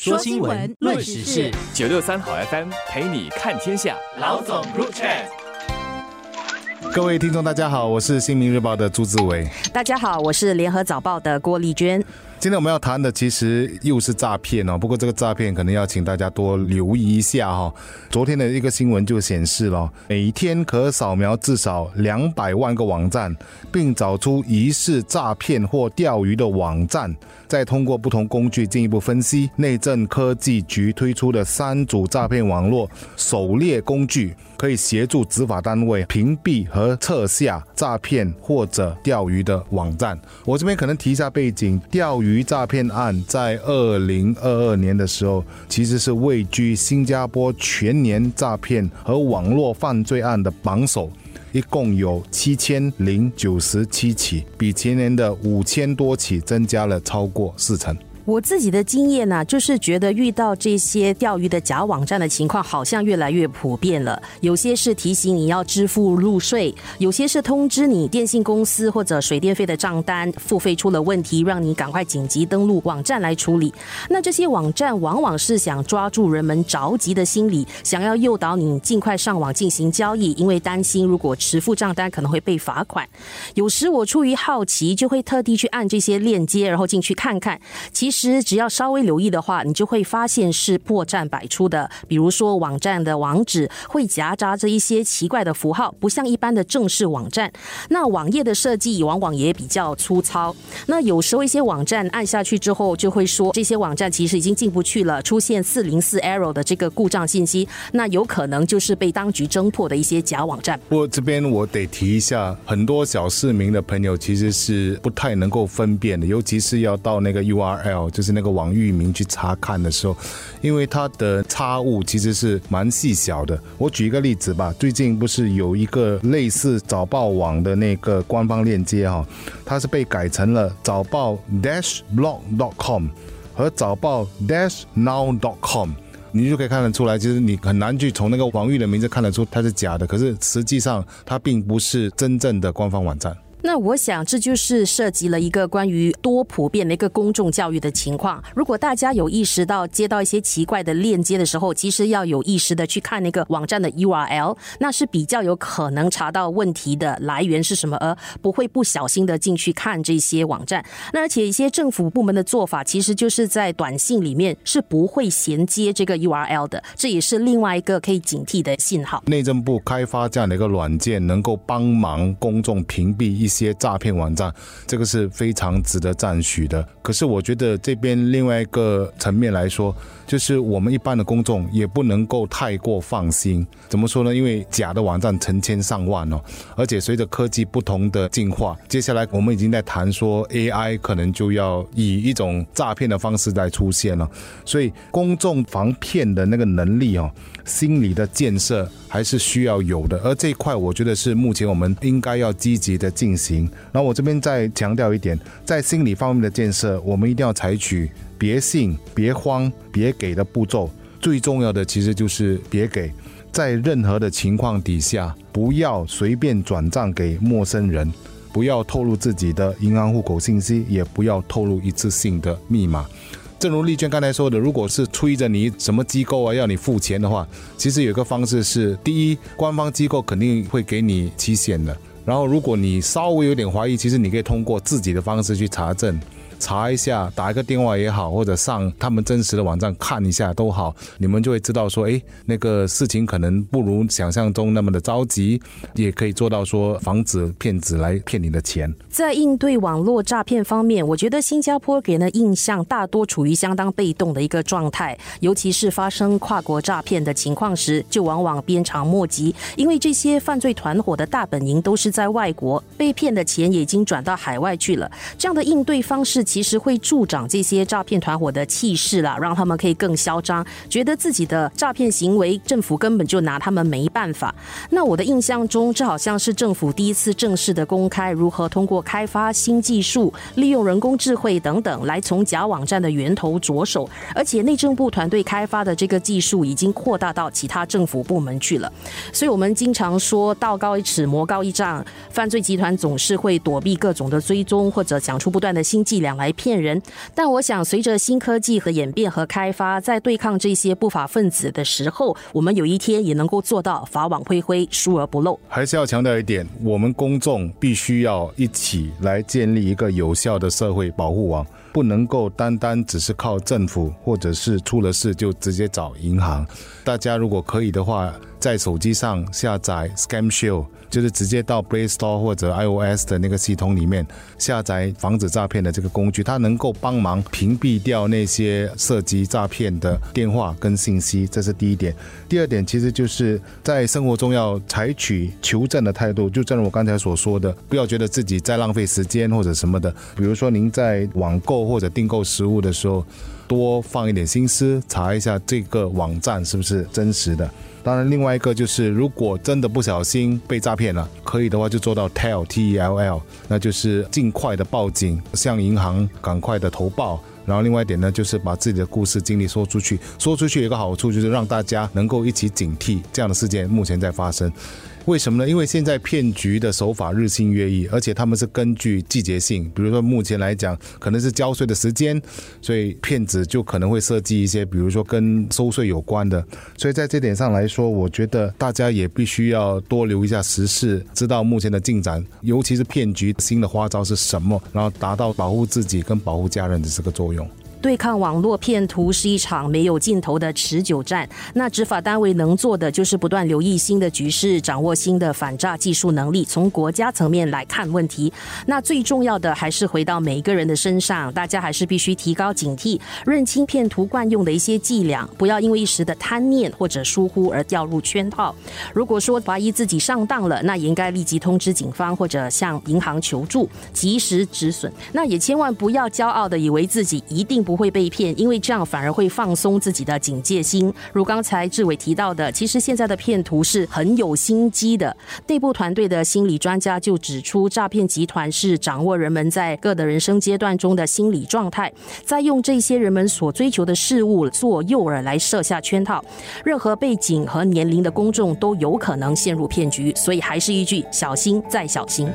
说新闻，论时事，九六三好 FM 陪你看天下。老总入场。各位听众，大家好，我是新民日报的朱志伟。大家好，我是联合早报的郭丽娟。今天我们要谈的其实又是诈骗哦，不过这个诈骗可能要请大家多留意一下哈。昨天的一个新闻就显示了，每天可扫描至少两百万个网站，并找出疑似诈骗或钓鱼的网站，再通过不同工具进一步分析。内政科技局推出的三组诈骗网络狩猎工具，可以协助执法单位屏蔽和撤下诈骗或者钓鱼的网站。我这边可能提一下背景，钓鱼。鱼诈骗案在二零二二年的时候，其实是位居新加坡全年诈骗和网络犯罪案的榜首，一共有七千零九十七起，比前年的五千多起增加了超过四成。我自己的经验呢，就是觉得遇到这些钓鱼的假网站的情况，好像越来越普遍了。有些是提醒你要支付入税，有些是通知你电信公司或者水电费的账单付费出了问题，让你赶快紧急登录网站来处理。那这些网站往往是想抓住人们着急的心理，想要诱导你尽快上网进行交易，因为担心如果迟付账单可能会被罚款。有时我出于好奇，就会特地去按这些链接，然后进去看看。其实。实只要稍微留意的话，你就会发现是破绽百出的。比如说，网站的网址会夹杂着一些奇怪的符号，不像一般的正式网站。那网页的设计往往也比较粗糙。那有时候一些网站按下去之后，就会说这些网站其实已经进不去了，出现四零四 error 的这个故障信息。那有可能就是被当局侦破的一些假网站。不过这边我得提一下，很多小市民的朋友其实是不太能够分辨的，尤其是要到那个 URL。就是那个网域名去查看的时候，因为它的差误其实是蛮细小的。我举一个例子吧，最近不是有一个类似早报网的那个官方链接哈，它是被改成了早报 dash blog dot com 和早报 dash now dot com，你就可以看得出来，其实你很难去从那个网域的名字看得出它是假的，可是实际上它并不是真正的官方网站。那我想，这就是涉及了一个关于多普遍的一个公众教育的情况。如果大家有意识到接到一些奇怪的链接的时候，其实要有意识的去看那个网站的 URL，那是比较有可能查到问题的来源是什么，而不会不小心的进去看这些网站。那而且一些政府部门的做法，其实就是在短信里面是不会衔接这个 URL 的，这也是另外一个可以警惕的信号。内政部开发这样的一个软件，能够帮忙公众屏蔽一。一些诈骗网站，这个是非常值得赞许的。可是我觉得这边另外一个层面来说，就是我们一般的公众也不能够太过放心。怎么说呢？因为假的网站成千上万哦，而且随着科技不同的进化，接下来我们已经在谈说 AI 可能就要以一种诈骗的方式来出现了。所以公众防骗的那个能力哦，心理的建设还是需要有的。而这一块，我觉得是目前我们应该要积极的进行。然后我这边再强调一点，在心理方面的建设，我们一定要采取别信、别慌、别给的步骤。最重要的其实就是别给，在任何的情况底下，不要随便转账给陌生人，不要透露自己的银行户口信息，也不要透露一次性的密码。正如丽娟刚才说的，如果是催着你什么机构啊要你付钱的话，其实有个方式是：第一，官方机构肯定会给你期限的。然后，如果你稍微有点怀疑，其实你可以通过自己的方式去查证。查一下，打一个电话也好，或者上他们真实的网站看一下都好，你们就会知道说，哎，那个事情可能不如想象中那么的着急，也可以做到说防止骗子来骗你的钱。在应对网络诈骗方面，我觉得新加坡给人的印象大多处于相当被动的一个状态，尤其是发生跨国诈骗的情况时，就往往鞭长莫及，因为这些犯罪团伙的大本营都是在外国，被骗的钱也已经转到海外去了。这样的应对方式。其实会助长这些诈骗团伙的气势啦，让他们可以更嚣张，觉得自己的诈骗行为政府根本就拿他们没办法。那我的印象中，这好像是政府第一次正式的公开如何通过开发新技术、利用人工智慧等等来从假网站的源头着手，而且内政部团队开发的这个技术已经扩大到其他政府部门去了。所以我们经常说道高一尺，魔高一丈，犯罪集团总是会躲避各种的追踪，或者想出不断的新伎俩。来骗人。但我想，随着新科技和演变和开发，在对抗这些不法分子的时候，我们有一天也能够做到法网恢恢，疏而不漏。还是要强调一点，我们公众必须要一起来建立一个有效的社会保护网。不能够单单只是靠政府，或者是出了事就直接找银行。大家如果可以的话，在手机上下载 Scam Shield。就是直接到 Play Store 或者 iOS 的那个系统里面下载防止诈骗的这个工具，它能够帮忙屏蔽掉那些涉及诈骗的电话跟信息，这是第一点。第二点，其实就是在生活中要采取求证的态度，就正如我刚才所说的，不要觉得自己在浪费时间或者什么的。比如说您在网购或者订购食物的时候，多放一点心思，查一下这个网站是不是真实的。当然，另外一个就是，如果真的不小心被诈骗了，可以的话就做到 tell t e l l，那就是尽快的报警，向银行赶快的投报。然后另外一点呢，就是把自己的故事经历说出去，说出去有一个好处就是让大家能够一起警惕这样的事件目前在发生。为什么呢？因为现在骗局的手法日新月异，而且他们是根据季节性，比如说目前来讲，可能是交税的时间，所以骗子就可能会设计一些，比如说跟收税有关的。所以在这点上来说，我觉得大家也必须要多留一下时事，知道目前的进展，尤其是骗局新的花招是什么，然后达到保护自己跟保护家人的这个作用。对抗网络骗徒是一场没有尽头的持久战。那执法单位能做的就是不断留意新的局势，掌握新的反诈技术能力，从国家层面来看问题。那最重要的还是回到每一个人的身上，大家还是必须提高警惕，认清骗徒惯用的一些伎俩，不要因为一时的贪念或者疏忽而掉入圈套。如果说怀疑自己上当了，那也应该立即通知警方或者向银行求助，及时止损。那也千万不要骄傲的以为自己一定。不会被骗，因为这样反而会放松自己的警戒心。如刚才志伟提到的，其实现在的骗徒是很有心机的。内部团队的心理专家就指出，诈骗集团是掌握人们在各的人生阶段中的心理状态，在用这些人们所追求的事物做诱饵来设下圈套。任何背景和年龄的公众都有可能陷入骗局，所以还是一句小心再小心。